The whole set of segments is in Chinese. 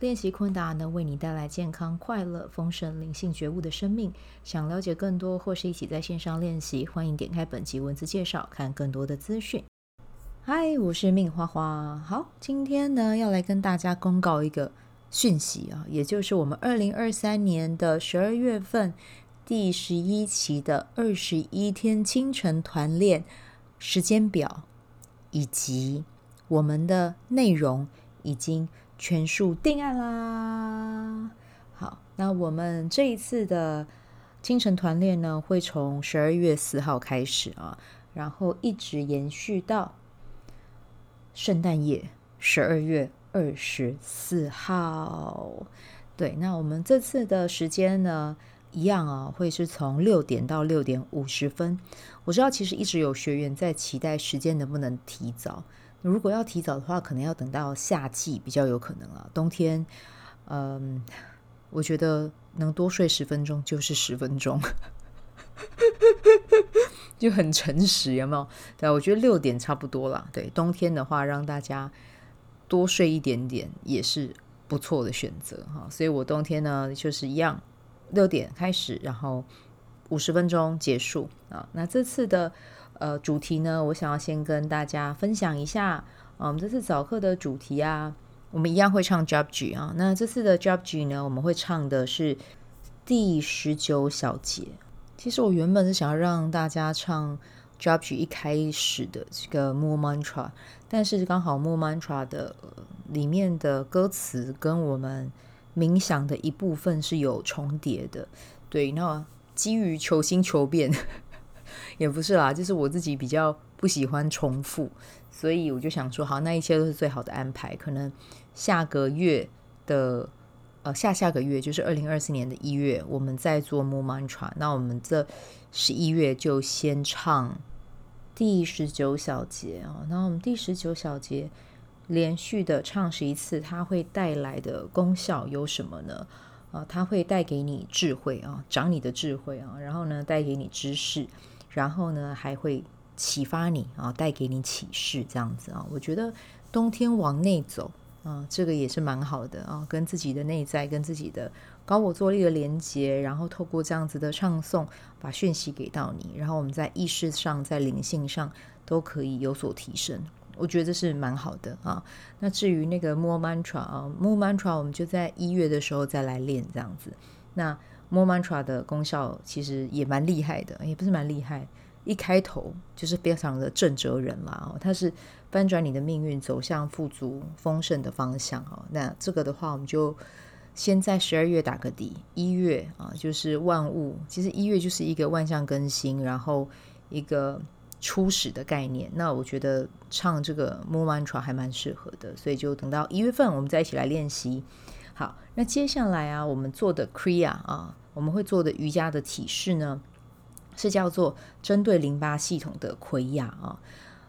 练习昆达能为你带来健康、快乐、丰盛、灵性觉悟的生命。想了解更多或是一起在线上练习，欢迎点开本集文字介绍，看更多的资讯。嗨，我是命花花。好，今天呢要来跟大家公告一个讯息啊，也就是我们二零二三年的十二月份第十一期的二十一天清晨团练时间表，以及我们的内容已经。全数定案啦！好，那我们这一次的清晨团练呢，会从十二月四号开始啊，然后一直延续到圣诞夜，十二月二十四号。对，那我们这次的时间呢，一样啊，会是从六点到六点五十分。我知道，其实一直有学员在期待时间能不能提早。如果要提早的话，可能要等到夏季比较有可能了。冬天，嗯，我觉得能多睡十分钟就是十分钟，就很诚实，有没有？对，我觉得六点差不多了。对，冬天的话，让大家多睡一点点也是不错的选择哈。所以我冬天呢，就是一样，六点开始，然后五十分钟结束啊。那这次的。呃，主题呢，我想要先跟大家分享一下。我们这次早课的主题啊，我们一样会唱 Job G 啊。那这次的 Job G 呢，我们会唱的是第十九小节。其实我原本是想要让大家唱 Job G 一开始的这个 More Mantra，但是刚好 More Mantra 的里面的歌词跟我们冥想的一部分是有重叠的。对，那基于求新求变。也不是啦，就是我自己比较不喜欢重复，所以我就想说，好，那一切都是最好的安排。可能下个月的呃下下个月，就是二零二四年的一月，我们再做 Mula Mantra。那我们这十一月就先唱第十九小节啊。那我们第十九小节连续的唱十一次，它会带来的功效有什么呢？啊，它会带给你智慧啊，长你的智慧啊，然后呢，带给你知识。然后呢，还会启发你啊，带给你启示，这样子啊。我觉得冬天往内走啊，这个也是蛮好的啊，跟自己的内在、跟自己的高我坐力的连接，然后透过这样子的唱诵，把讯息给到你，然后我们在意识上、在灵性上都可以有所提升。我觉得这是蛮好的啊。那至于那个 Mula Mantra 啊，Mula Mantra 我们就在一月的时候再来练这样子。那 Mula Mantra 的功效其实也蛮厉害的，也不是蛮厉害，一开头就是非常的正哲人嘛。哦，它是翻转你的命运，走向富足丰盛的方向。哦，那这个的话，我们就先在十二月打个底，一月啊，就是万物，其实一月就是一个万象更新，然后一个初始的概念。那我觉得唱这个 Mula Mantra 还蛮适合的，所以就等到一月份，我们再一起来练习。好，那接下来啊，我们做的 Kriya 啊。我们会做的瑜伽的体式呢，是叫做针对淋巴系统的奎亚啊。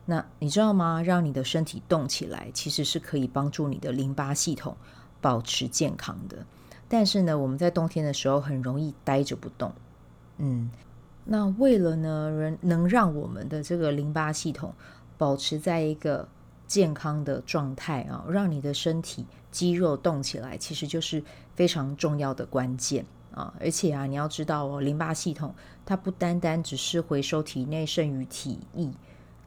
那你知道吗？让你的身体动起来，其实是可以帮助你的淋巴系统保持健康的。但是呢，我们在冬天的时候很容易呆着不动。嗯，那为了呢，能让我们的这个淋巴系统保持在一个健康的状态啊，让你的身体肌肉动起来，其实就是非常重要的关键。啊，而且啊，你要知道哦，淋巴系统它不单单只是回收体内剩余体液，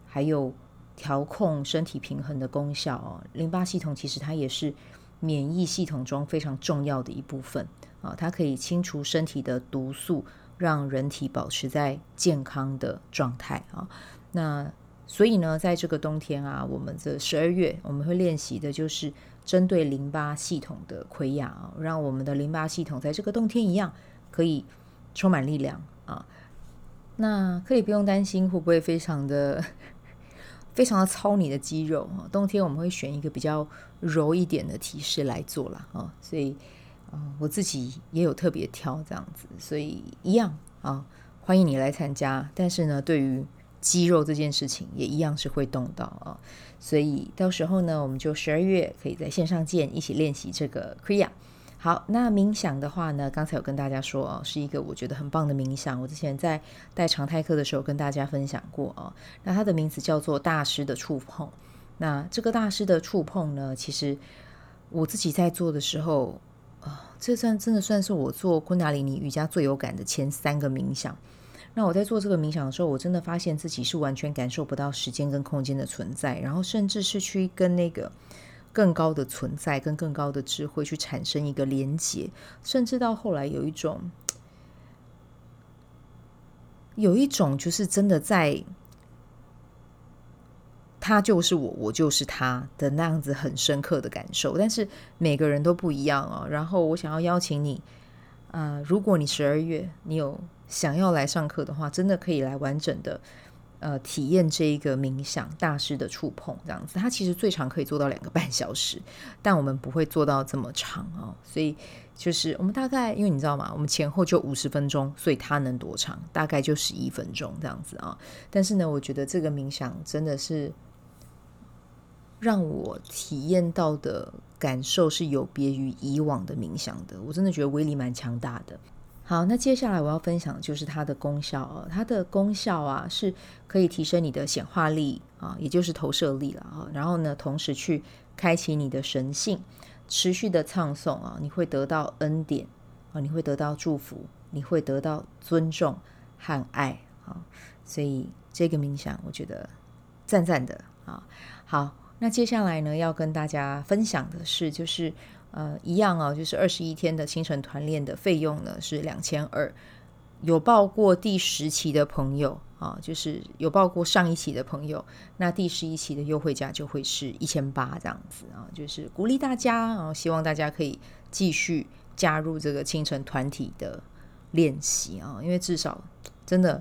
还有调控身体平衡的功效哦。淋巴系统其实它也是免疫系统中非常重要的一部分啊，它可以清除身体的毒素，让人体保持在健康的状态啊。那所以呢，在这个冬天啊，我们这十二月我们会练习的就是。针对淋巴系统的溃疡啊，让我们的淋巴系统在这个冬天一样可以充满力量啊。那可以不用担心会不会非常的非常的操你的肌肉啊。冬天我们会选一个比较柔一点的体式来做啦啊。所以啊，我自己也有特别挑这样子，所以一样啊，欢迎你来参加。但是呢，对于肌肉这件事情，也一样是会动到啊。所以到时候呢，我们就十二月可以在线上见，一起练习这个 Kriya。好，那冥想的话呢，刚才有跟大家说啊，是一个我觉得很棒的冥想。我之前在带常态课的时候跟大家分享过啊。那它的名字叫做大师的触碰。那这个大师的触碰呢，其实我自己在做的时候啊，这算真的算是我做昆达里尼瑜伽最有感的前三个冥想。那我在做这个冥想的时候，我真的发现自己是完全感受不到时间跟空间的存在，然后甚至是去跟那个。更高的存在跟更高的智慧去产生一个连结，甚至到后来有一种，有一种就是真的在，他就是我，我就是他的那样子很深刻的感受。但是每个人都不一样哦。然后我想要邀请你，呃，如果你十二月你有想要来上课的话，真的可以来完整的。呃，体验这一个冥想大师的触碰，这样子，它其实最长可以做到两个半小时，但我们不会做到这么长哦。所以就是我们大概，因为你知道吗？我们前后就五十分钟，所以它能多长？大概就十一分钟这样子啊。但是呢，我觉得这个冥想真的是让我体验到的感受是有别于以往的冥想的，我真的觉得威力蛮强大的。好，那接下来我要分享的就是它的功效哦。它的功效啊，是可以提升你的显化力啊，也就是投射力了啊。然后呢，同时去开启你的神性，持续的唱诵啊，你会得到恩典啊，你会得到祝福，你会得到尊重和爱啊。所以这个冥想，我觉得赞赞的啊。好，那接下来呢，要跟大家分享的是，就是。呃，一样啊，就是二十一天的清晨团练的费用呢是两千二。有报过第十期的朋友啊，就是有报过上一期的朋友，那第十一期的优惠价就会是一千八这样子啊，就是鼓励大家啊，希望大家可以继续加入这个清晨团体的练习啊，因为至少真的。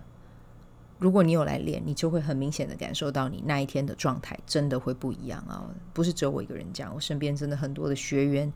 如果你有来练，你就会很明显的感受到你那一天的状态真的会不一样啊！不是只有我一个人讲，我身边真的很多的学员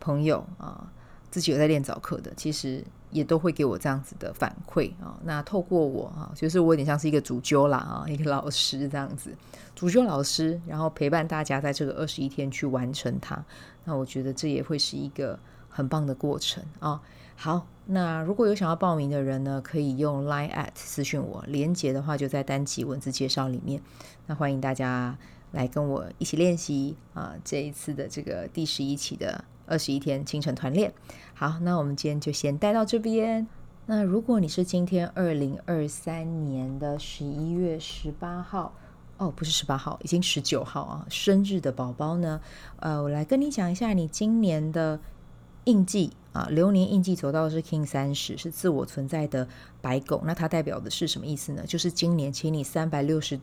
朋友啊，自己有在练早课的，其实也都会给我这样子的反馈啊。那透过我啊，就是我有点像是一个主教啦啊，一个老师这样子，主教老师，然后陪伴大家在这个二十一天去完成它。那我觉得这也会是一个很棒的过程啊。好，那如果有想要报名的人呢，可以用 Line at 私讯我，连结的话就在单集文字介绍里面。那欢迎大家来跟我一起练习啊，这一次的这个第十一期的二十一天清晨团练。好，那我们今天就先带到这边。那如果你是今天二零二三年的十一月十八号，哦，不是十八号，已经十九号啊，生日的宝宝呢，呃，我来跟你讲一下你今年的印记。啊，流年印记走到的是 King 三十，是自我存在的白狗。那它代表的是什么意思呢？就是今年，请你三百六十，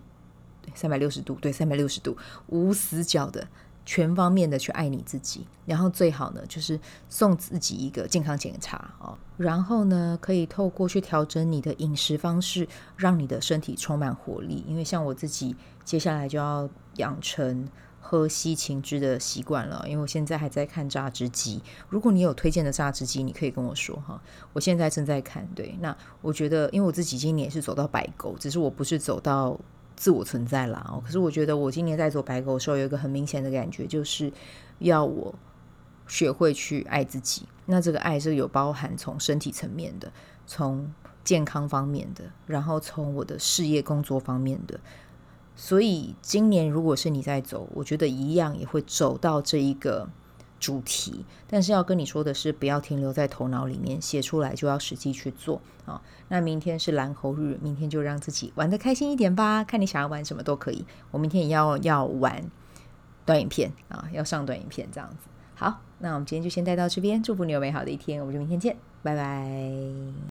三百六十度，对，三百六十度，无死角的，全方面的去爱你自己。然后最好呢，就是送自己一个健康检查啊。然后呢，可以透过去调整你的饮食方式，让你的身体充满活力。因为像我自己，接下来就要养成。喝西芹汁的习惯了，因为我现在还在看榨汁机。如果你有推荐的榨汁机，你可以跟我说哈。我现在正在看，对，那我觉得，因为我自己今年是走到白狗，只是我不是走到自我存在啦。哦，可是我觉得我今年在走白狗的时候，有一个很明显的感觉，就是要我学会去爱自己。那这个爱是有包含从身体层面的，从健康方面的，然后从我的事业工作方面的。所以今年如果是你在走，我觉得一样也会走到这一个主题。但是要跟你说的是，不要停留在头脑里面，写出来就要实际去做啊。那明天是蓝猴日，明天就让自己玩得开心一点吧。看你想要玩什么都可以。我明天也要要玩短影片啊，要上短影片这样子。好，那我们今天就先带到这边，祝福你有美好的一天，我们就明天见，拜拜。